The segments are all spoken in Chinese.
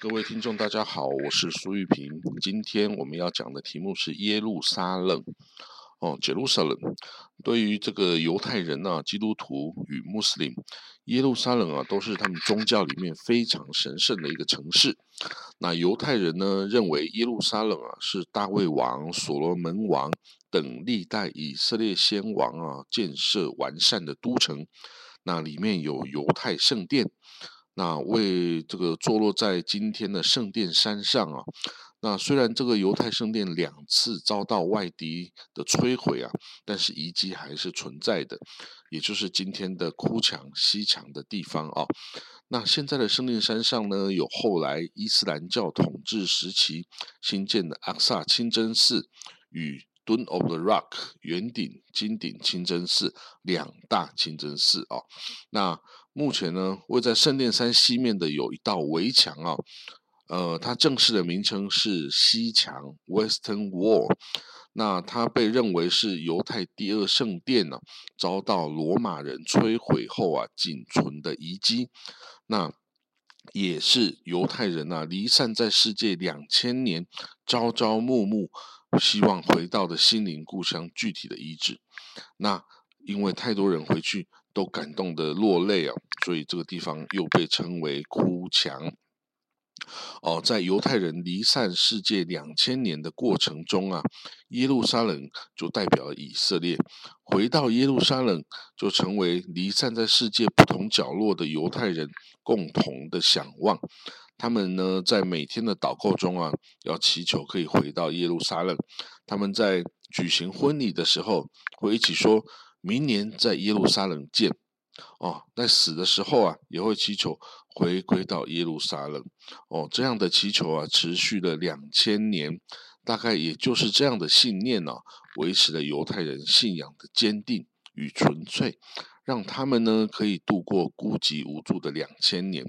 各位听众，大家好，我是苏玉平。今天我们要讲的题目是耶路撒冷。哦，Jerusalem。对于这个犹太人啊、基督徒与穆斯林，耶路撒冷啊，都是他们宗教里面非常神圣的一个城市。那犹太人呢，认为耶路撒冷啊，是大卫王、所罗门王等历代以色列先王啊建设完善的都城。那里面有犹太圣殿。那为这个坐落在今天的圣殿山上啊，那虽然这个犹太圣殿两次遭到外敌的摧毁啊，但是遗迹还是存在的，也就是今天的哭墙西墙的地方啊。那现在的圣殿山上呢，有后来伊斯兰教统治时期新建的阿萨清真寺与。Dome of the Rock 圆顶金顶清真寺两大清真寺啊，那目前呢位在圣殿山西面的有一道围墙啊，呃，它正式的名称是西墙 （Western Wall），那它被认为是犹太第二圣殿呢，遭到罗马人摧毁后啊仅存的遗迹，那也是犹太人啊离散在世界两千年，朝朝暮暮。希望回到的心灵故乡具体的遗址，那因为太多人回去都感动的落泪啊，所以这个地方又被称为哭墙。哦，在犹太人离散世界两千年的过程中啊，耶路撒冷就代表了以色列。回到耶路撒冷，就成为离散在世界不同角落的犹太人共同的想望。他们呢，在每天的祷告中啊，要祈求可以回到耶路撒冷。他们在举行婚礼的时候，会一起说明年在耶路撒冷见。哦，在死的时候啊，也会祈求回归到耶路撒冷。哦，这样的祈求啊，持续了两千年，大概也就是这样的信念呢，维持了犹太人信仰的坚定与纯粹。让他们呢可以度过孤寂无助的两千年，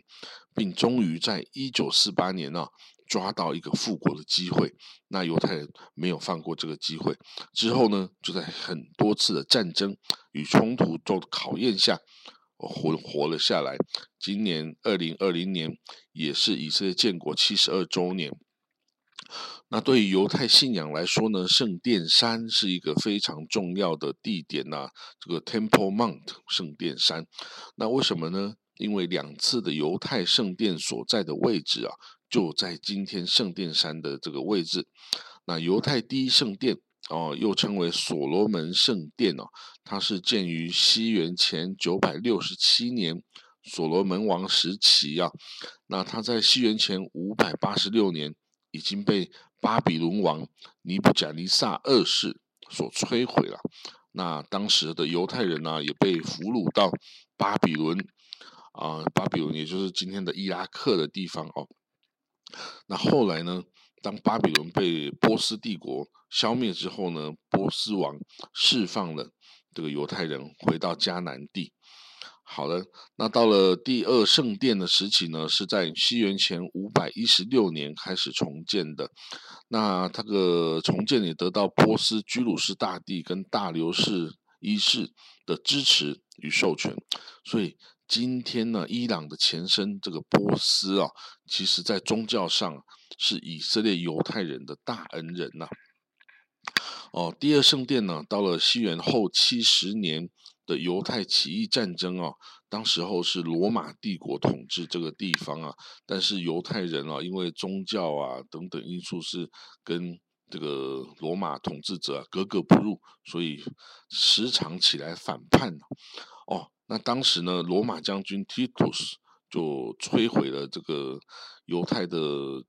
并终于在一九四八年呢抓到一个复国的机会。那犹太人没有放过这个机会，之后呢就在很多次的战争与冲突中考验下，活活了下来。今年二零二零年也是以色列建国七十二周年。那对于犹太信仰来说呢，圣殿山是一个非常重要的地点呐。这个 Temple Mount 圣殿山，那为什么呢？因为两次的犹太圣殿所在的位置啊，就在今天圣殿山的这个位置。那犹太第一圣殿哦，又称为所罗门圣殿哦，它是建于西元前九百六十七年，所罗门王时期啊。那它在西元前五百八十六年。已经被巴比伦王尼布甲尼撒二世所摧毁了。那当时的犹太人呢，也被俘虏到巴比伦啊，巴比伦也就是今天的伊拉克的地方哦。那后来呢，当巴比伦被波斯帝国消灭之后呢，波斯王释放了这个犹太人回到迦南地。好的，那到了第二圣殿的时期呢，是在西元前五百一十六年开始重建的。那这个重建也得到波斯居鲁士大帝跟大流士一世的支持与授权。所以今天呢，伊朗的前身这个波斯啊，其实在宗教上是以色列犹太人的大恩人呐。哦，第二圣殿呢，到了西元后七十年。的犹太起义战争啊，当时候是罗马帝国统治这个地方啊，但是犹太人啊，因为宗教啊等等因素是跟这个罗马统治者格格不入，所以时常起来反叛哦，那当时呢，罗马将军 Titus 就摧毁了这个犹太的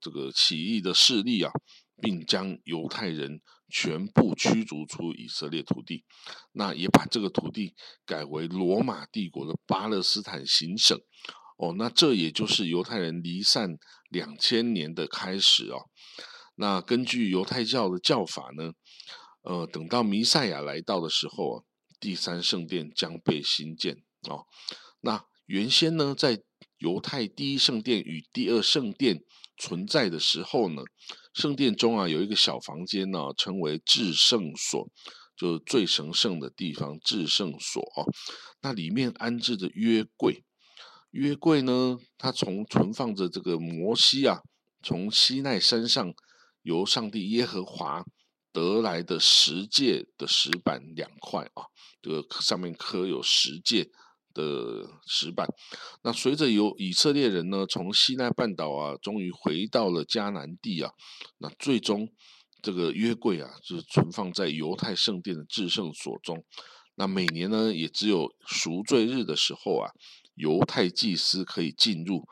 这个起义的势力啊。并将犹太人全部驱逐出以色列土地，那也把这个土地改为罗马帝国的巴勒斯坦行省。哦，那这也就是犹太人离散两千年的开始哦。那根据犹太教的教法呢，呃，等到弥赛亚来到的时候啊，第三圣殿将被新建哦。那原先呢，在犹太第一圣殿与第二圣殿存在的时候呢。圣殿中啊，有一个小房间呢，称为至圣所，就是最神圣的地方。至圣所哦，那里面安置着约柜。约柜呢，它从存放着这个摩西啊从西奈山上由上帝耶和华得来的十诫的石板两块啊，这个上面刻有十诫的石板。那随着由以色列人呢从西奈半岛啊，终于回到了迦南地啊，那最终这个约柜啊，就是存放在犹太圣殿的至圣所中。那每年呢，也只有赎罪日的时候啊，犹太祭司可以进入。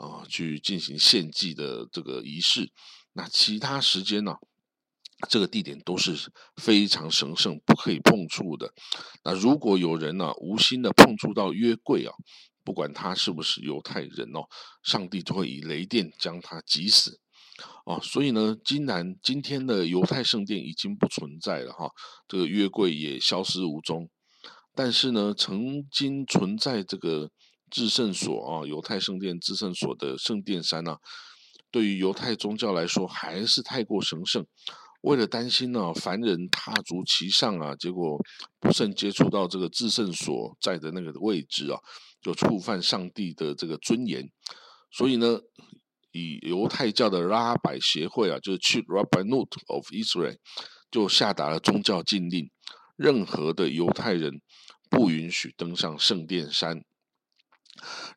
啊，去进行献祭的这个仪式，那其他时间呢，这个地点都是非常神圣，不可以碰触的。那如果有人呢，无心的碰触到约柜啊，不管他是不是犹太人哦，上帝就会以雷电将他击死。哦，所以呢，今然今天的犹太圣殿已经不存在了哈，这个约柜也消失无踪。但是呢，曾经存在这个。至圣所啊，犹太圣殿至圣所的圣殿山呢，对于犹太宗教来说还是太过神圣。为了担心呢，凡人踏足其上啊，结果不慎接触到这个至圣所在的那个位置啊，就触犯上帝的这个尊严。所以呢，以犹太教的拉百协会啊，就是 Chief Rabbinut of Israel，就下达了宗教禁令，任何的犹太人不允许登上圣殿山。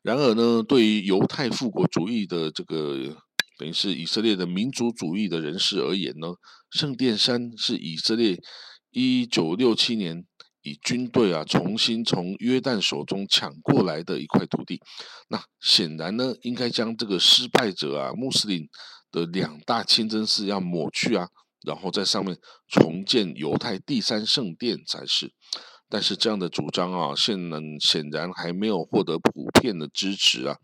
然而呢，对于犹太复国主义的这个等于是以色列的民族主义的人士而言呢，圣殿山是以色列一九六七年以军队啊重新从约旦手中抢过来的一块土地。那显然呢，应该将这个失败者啊穆斯林的两大清真寺要抹去啊，然后在上面重建犹太第三圣殿才是。但是这样的主张啊，现能显然还没有获得普遍的支持啊。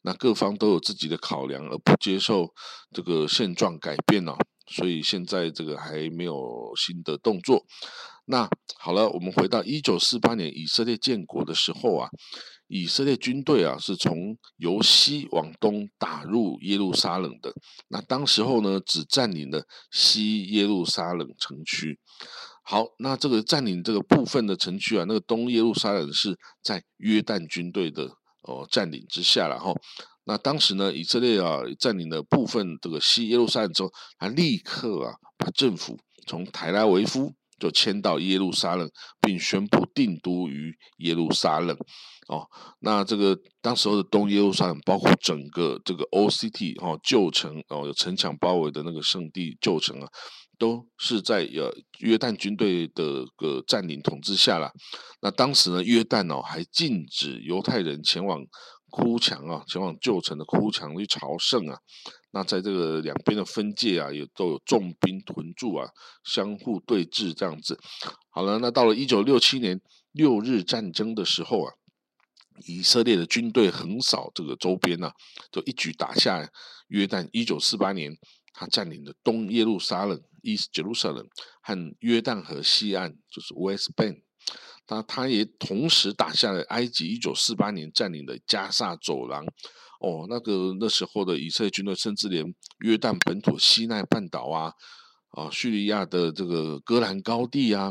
那各方都有自己的考量，而不接受这个现状改变呢。所以现在这个还没有新的动作。那好了，我们回到一九四八年以色列建国的时候啊，以色列军队啊是从由西往东打入耶路撒冷的。那当时候呢，只占领了西耶路撒冷城区。好，那这个占领这个部分的城区啊，那个东耶路撒冷是在约旦军队的哦占领之下了哈。那当时呢，以色列啊占领了部分这个西耶路撒冷之后，他立刻啊把政府从台拉维夫就迁到耶路撒冷，并宣布定都于耶路撒冷。哦，那这个当时候的东耶路撒冷，包括整个这个 OCT 哦旧城哦有城墙包围的那个圣地旧城啊。都是在呃约旦军队的个占领统治下了。那当时呢，约旦哦还禁止犹太人前往哭墙啊，前往旧城的哭墙去朝圣啊。那在这个两边的分界啊，也都有重兵屯驻啊，相互对峙这样子。好了，那到了一九六七年六日战争的时候啊，以色列的军队横扫这个周边呢，就一举打下约旦。一九四八年，他占领了东耶路撒冷。East Jerusalem 和约旦河西岸就是 West Bank，那他也同时打下了埃及一九四八年占领的加萨走廊。哦，那个那时候的以色列军队甚至连约旦本土西奈半岛啊，啊叙利亚的这个戈兰高地啊，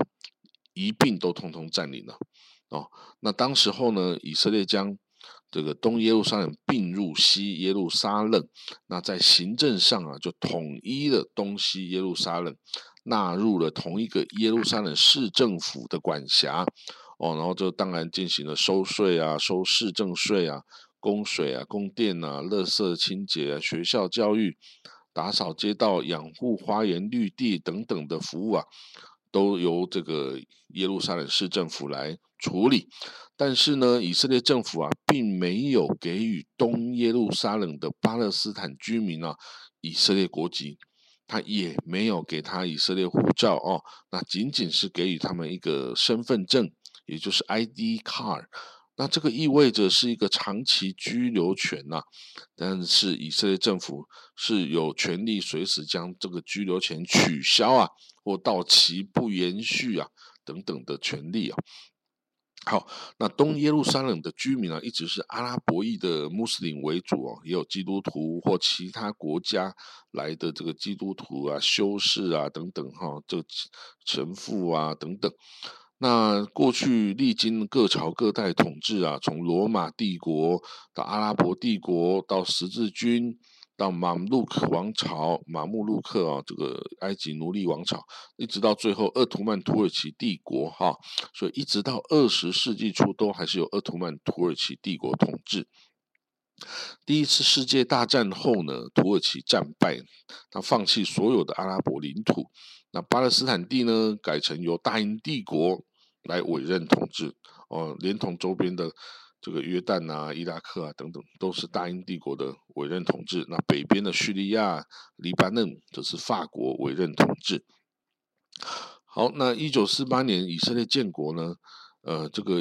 一并都统统占领了。哦，那当时候呢，以色列将这个东耶路撒冷并入西耶路撒冷，那在行政上啊，就统一了东西耶路撒冷，纳入了同一个耶路撒冷市政府的管辖。哦，然后就当然进行了收税啊，收市政税啊，供水啊，供电啊，垃圾清洁啊，学校教育，打扫街道，养护花园绿地等等的服务啊，都由这个耶路撒冷市政府来处理。但是呢，以色列政府啊，并没有给予东耶路撒冷的巴勒斯坦居民啊以色列国籍，他也没有给他以色列护照哦，那仅仅是给予他们一个身份证，也就是 ID card。那这个意味着是一个长期居留权呐，但是以色列政府是有权利随时将这个居留权取消啊，或到期不延续啊等等的权利啊。好，那东耶路撒冷的居民啊，一直是阿拉伯裔的穆斯林为主哦，也有基督徒或其他国家来的这个基督徒啊、修士啊等等哈，这神父啊等等。那过去历经各朝各代统治啊，从罗马帝国到阿拉伯帝国到十字军到马穆鲁克王朝、马穆鲁克啊，这个埃及奴隶王朝，一直到最后鄂图曼土耳其帝国哈，所以一直到二十世纪初都还是由鄂图曼土耳其帝国统治。第一次世界大战后呢，土耳其战败，他放弃所有的阿拉伯领土，那巴勒斯坦地呢，改成由大英帝国来委任统治，哦，连同周边的。这个约旦啊、伊拉克啊等等，都是大英帝国的委任统治。那北边的叙利亚、黎巴嫩则是法国委任统治。好，那一九四八年以色列建国呢？呃，这个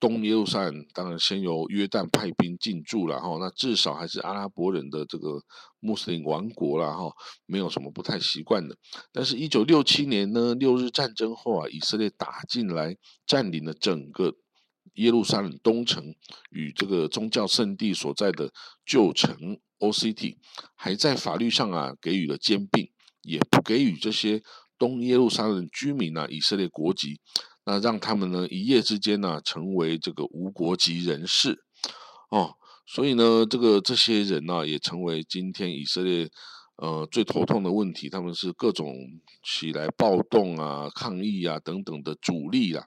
东耶路撒冷当然先由约旦派兵进驻了哈。那至少还是阿拉伯人的这个穆斯林王国了哈，没有什么不太习惯的。但是，一九六七年呢，六日战争后啊，以色列打进来，占领了整个。耶路撒冷东城与这个宗教圣地所在的旧城 O.C.T. 还在法律上啊给予了兼并，也不给予这些东耶路撒冷居民啊以色列国籍，那让他们呢一夜之间呢成为这个无国籍人士哦，所以呢这个这些人呢也成为今天以色列呃最头痛的问题，他们是各种起来暴动啊、抗议啊等等的主力啊。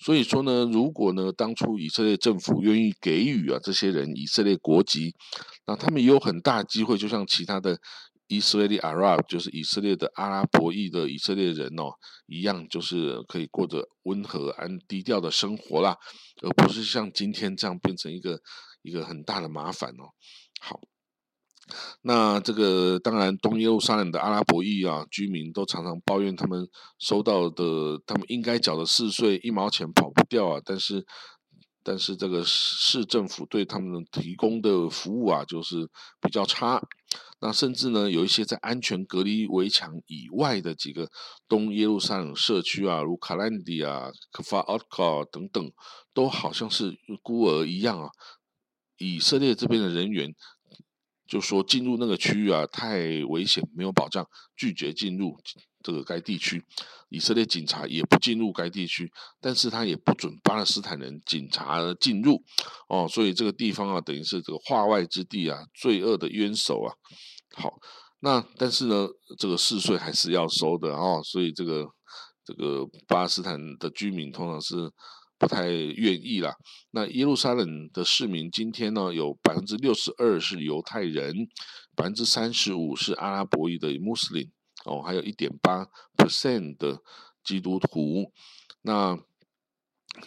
所以说呢，如果呢，当初以色列政府愿意给予啊这些人以色列国籍，那他们也有很大机会，就像其他的以色列 Arab，就是以色列的阿拉伯裔的以色列人哦一样，就是可以过着温和安低调的生活啦，而不是像今天这样变成一个一个很大的麻烦哦。好。那这个当然，东耶路撒冷的阿拉伯裔啊居民都常常抱怨，他们收到的他们应该缴的四税一毛钱跑不掉啊。但是，但是这个市政府对他们提供的服务啊，就是比较差。那甚至呢，有一些在安全隔离围墙以外的几个东耶路撒冷社区啊，如卡兰迪啊、科法奥卡等等，都好像是孤儿一样啊。以色列这边的人员。就说进入那个区域啊，太危险，没有保障，拒绝进入这个该地区。以色列警察也不进入该地区，但是他也不准巴勒斯坦人警察进入。哦，所以这个地方啊，等于是这个化外之地啊，罪恶的冤首啊。好，那但是呢，这个四税还是要收的哦，所以这个这个巴勒斯坦的居民通常是。不太愿意啦。那耶路撒冷的市民今天呢，有百分之六十二是犹太人，百分之三十五是阿拉伯裔的穆斯林哦，还有一点八 percent 的基督徒。那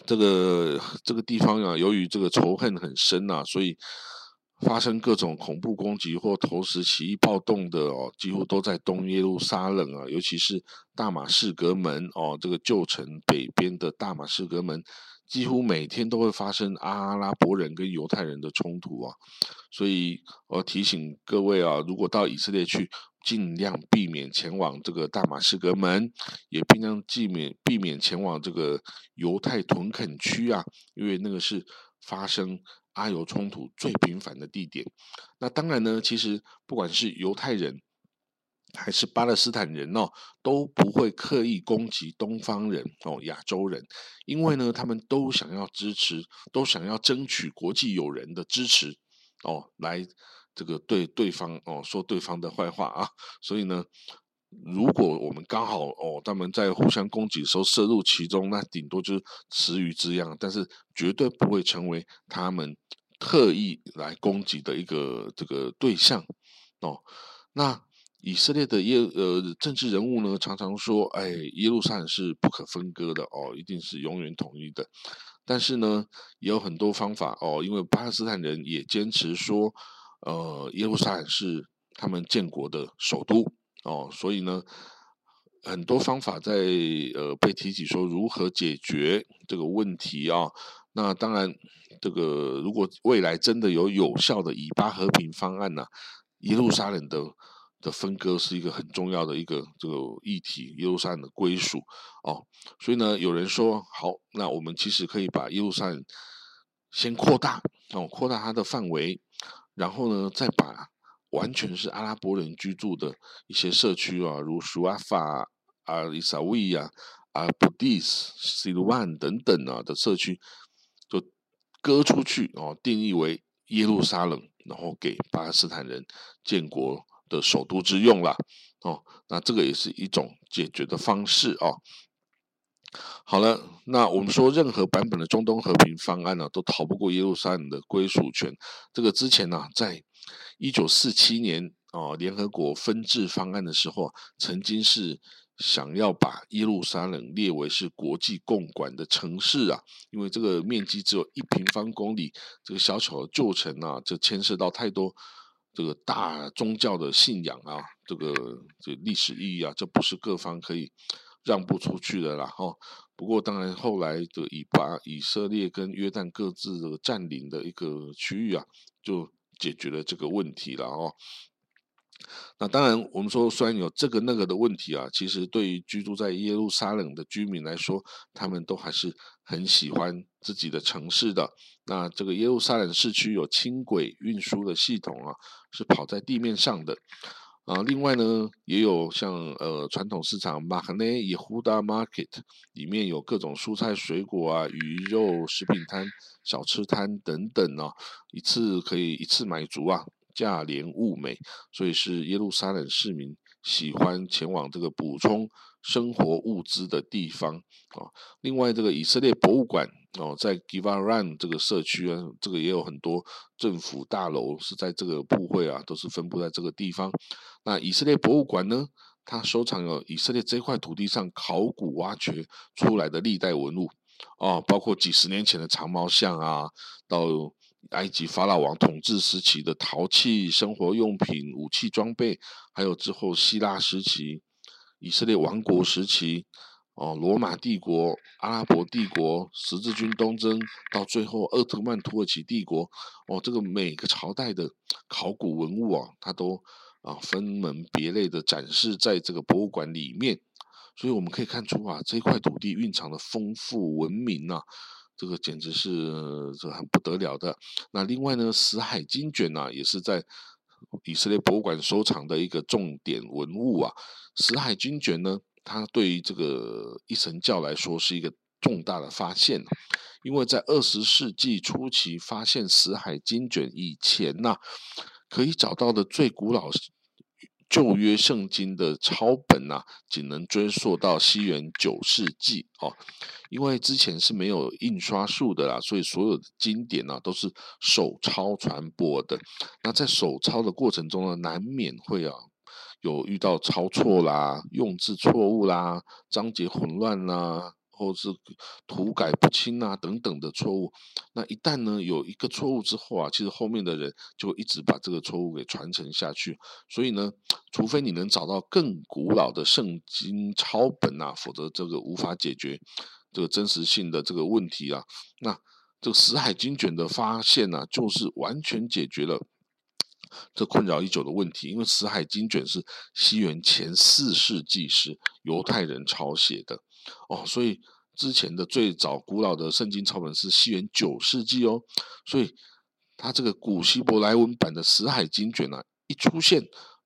这个这个地方啊，由于这个仇恨很深呐，所以。发生各种恐怖攻击或投石起义暴动的哦，几乎都在东耶路撒冷啊，尤其是大马士革门哦，这个旧城北边的大马士革门，几乎每天都会发生阿拉伯人跟犹太人的冲突啊。所以我提醒各位啊，如果到以色列去，尽量避免前往这个大马士革门，也尽量避免避免前往这个犹太屯垦区啊，因为那个是发生。阿尤冲突最频繁的地点，那当然呢，其实不管是犹太人还是巴勒斯坦人哦，都不会刻意攻击东方人哦，亚洲人，因为呢，他们都想要支持，都想要争取国际友人的支持哦，来这个对对方哦说对方的坏话啊，所以呢。如果我们刚好哦，他们在互相攻击的时候涉入其中，那顶多就是池鱼之殃，但是绝对不会成为他们特意来攻击的一个这个对象哦。那以色列的耶呃政治人物呢，常常说，哎，耶路撒冷是不可分割的哦，一定是永远统一的。但是呢，也有很多方法哦，因为巴勒斯坦人也坚持说，呃，耶路撒冷是他们建国的首都。哦，所以呢，很多方法在呃被提起说如何解决这个问题啊。那当然，这个如果未来真的有有效的以巴和平方案呢，耶路撒冷的的分割是一个很重要的一个这个议题，耶路撒冷的归属哦。所以呢，有人说好，那我们其实可以把耶路撒冷先扩大哦，扩大它的范围，然后呢，再把。完全是阿拉伯人居住的一些社区啊，如舒阿法、阿里萨维亚、阿布迪斯、西鲁万等等啊的社区，就割出去哦，定义为耶路撒冷，然后给巴勒斯坦人建国的首都之用啦。哦，那这个也是一种解决的方式哦。好了，那我们说任何版本的中东和平方案呢，都逃不过耶路撒冷的归属权。这个之前呢，在一九四七年哦，联合国分治方案的时候，曾经是想要把耶路撒冷列为是国际共管的城市啊，因为这个面积只有一平方公里，这个小小的旧城啊，就牵涉到太多这个大宗教的信仰啊，这个这历史意义啊，这不是各方可以。让不出去的啦，哈。不过当然，后来的以把、以色列跟约旦各自的占领的一个区域啊，就解决了这个问题了，哦。那当然，我们说虽然有这个那个的问题啊，其实对于居住在耶路撒冷的居民来说，他们都还是很喜欢自己的城市的。那这个耶路撒冷市区有轻轨运输的系统啊，是跑在地面上的。啊，另外呢，也有像呃传统市场马哈内耶胡达 Market，里面有各种蔬菜水果啊、鱼肉、食品摊、小吃摊等等啊，一次可以一次买足啊，价廉物美，所以是耶路撒冷市民喜欢前往这个补充。生活物资的地方啊，另外这个以色列博物馆哦，在 Givaran 这个社区啊，这个也有很多政府大楼是在这个部会啊，都是分布在这个地方。那以色列博物馆呢，它收藏有以色列这块土地上考古挖掘出来的历代文物哦，包括几十年前的长毛象啊，到埃及法老王统治时期的陶器、生活用品、武器装备，还有之后希腊时期。以色列王国时期，哦，罗马帝国、阿拉伯帝国、十字军东征，到最后鄂特曼土耳其帝国，哦，这个每个朝代的考古文物啊，它都啊分门别类的展示在这个博物馆里面，所以我们可以看出啊，这块土地蕴藏的丰富文明啊，这个简直是这很不得了的。那另外呢，死海经卷呢，也是在。以色列博物馆收藏的一个重点文物啊，死海经卷呢，它对于这个一神教来说是一个重大的发现，因为在二十世纪初期发现死海经卷以前呐，可以找到的最古老。旧约圣经的抄本呐，仅能追溯到西元九世纪哦，因为之前是没有印刷术的啦，所以所有的经典呢都是手抄传播的。那在手抄的过程中呢，难免会啊有遇到抄错啦、用字错误啦、章节混乱啦。或是涂改不清啊等等的错误，那一旦呢有一个错误之后啊，其实后面的人就一直把这个错误给传承下去。所以呢，除非你能找到更古老的圣经抄本啊，否则这个无法解决这个真实性的这个问题啊。那这个死海经卷的发现呢，就是完全解决了这困扰已久的问题。因为死海经卷是西元前四世纪时犹太人抄写的。哦，所以之前的最早古老的圣经抄本是西元九世纪哦，所以它这个古希伯来文版的死海经卷呢，一出现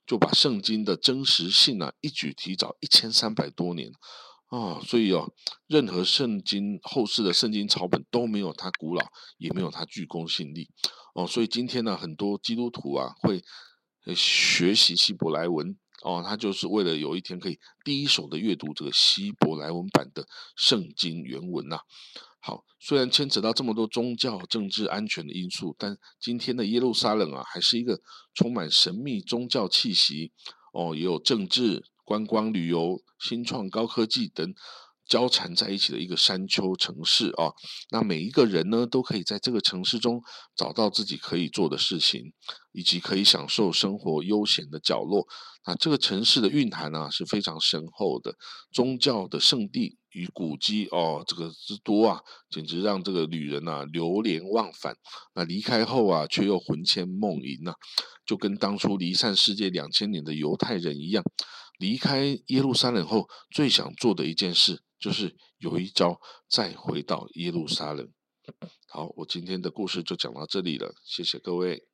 就把圣经的真实性呢一举提早一千三百多年啊，所以哦，任何圣经后世的圣经抄本都没有它古老，也没有它具公信力哦，所以今天呢，很多基督徒啊会学习希伯来文。哦，他就是为了有一天可以第一手的阅读这个希伯来文版的圣经原文呐。好，虽然牵扯到这么多宗教、政治、安全的因素，但今天的耶路撒冷啊，还是一个充满神秘宗教气息哦，也有政治、观光、旅游、新创、高科技等。交缠在一起的一个山丘城市啊，那每一个人呢，都可以在这个城市中找到自己可以做的事情，以及可以享受生活悠闲的角落。那这个城市的蕴含呢是非常深厚的，宗教的圣地与古迹哦，这个之多啊，简直让这个旅人呐流连忘返。那离开后啊，却又魂牵梦萦呐，就跟当初离散世界两千年的犹太人一样，离开耶路撒冷后最想做的一件事。就是有一招再回到耶路撒冷。好，我今天的故事就讲到这里了，谢谢各位。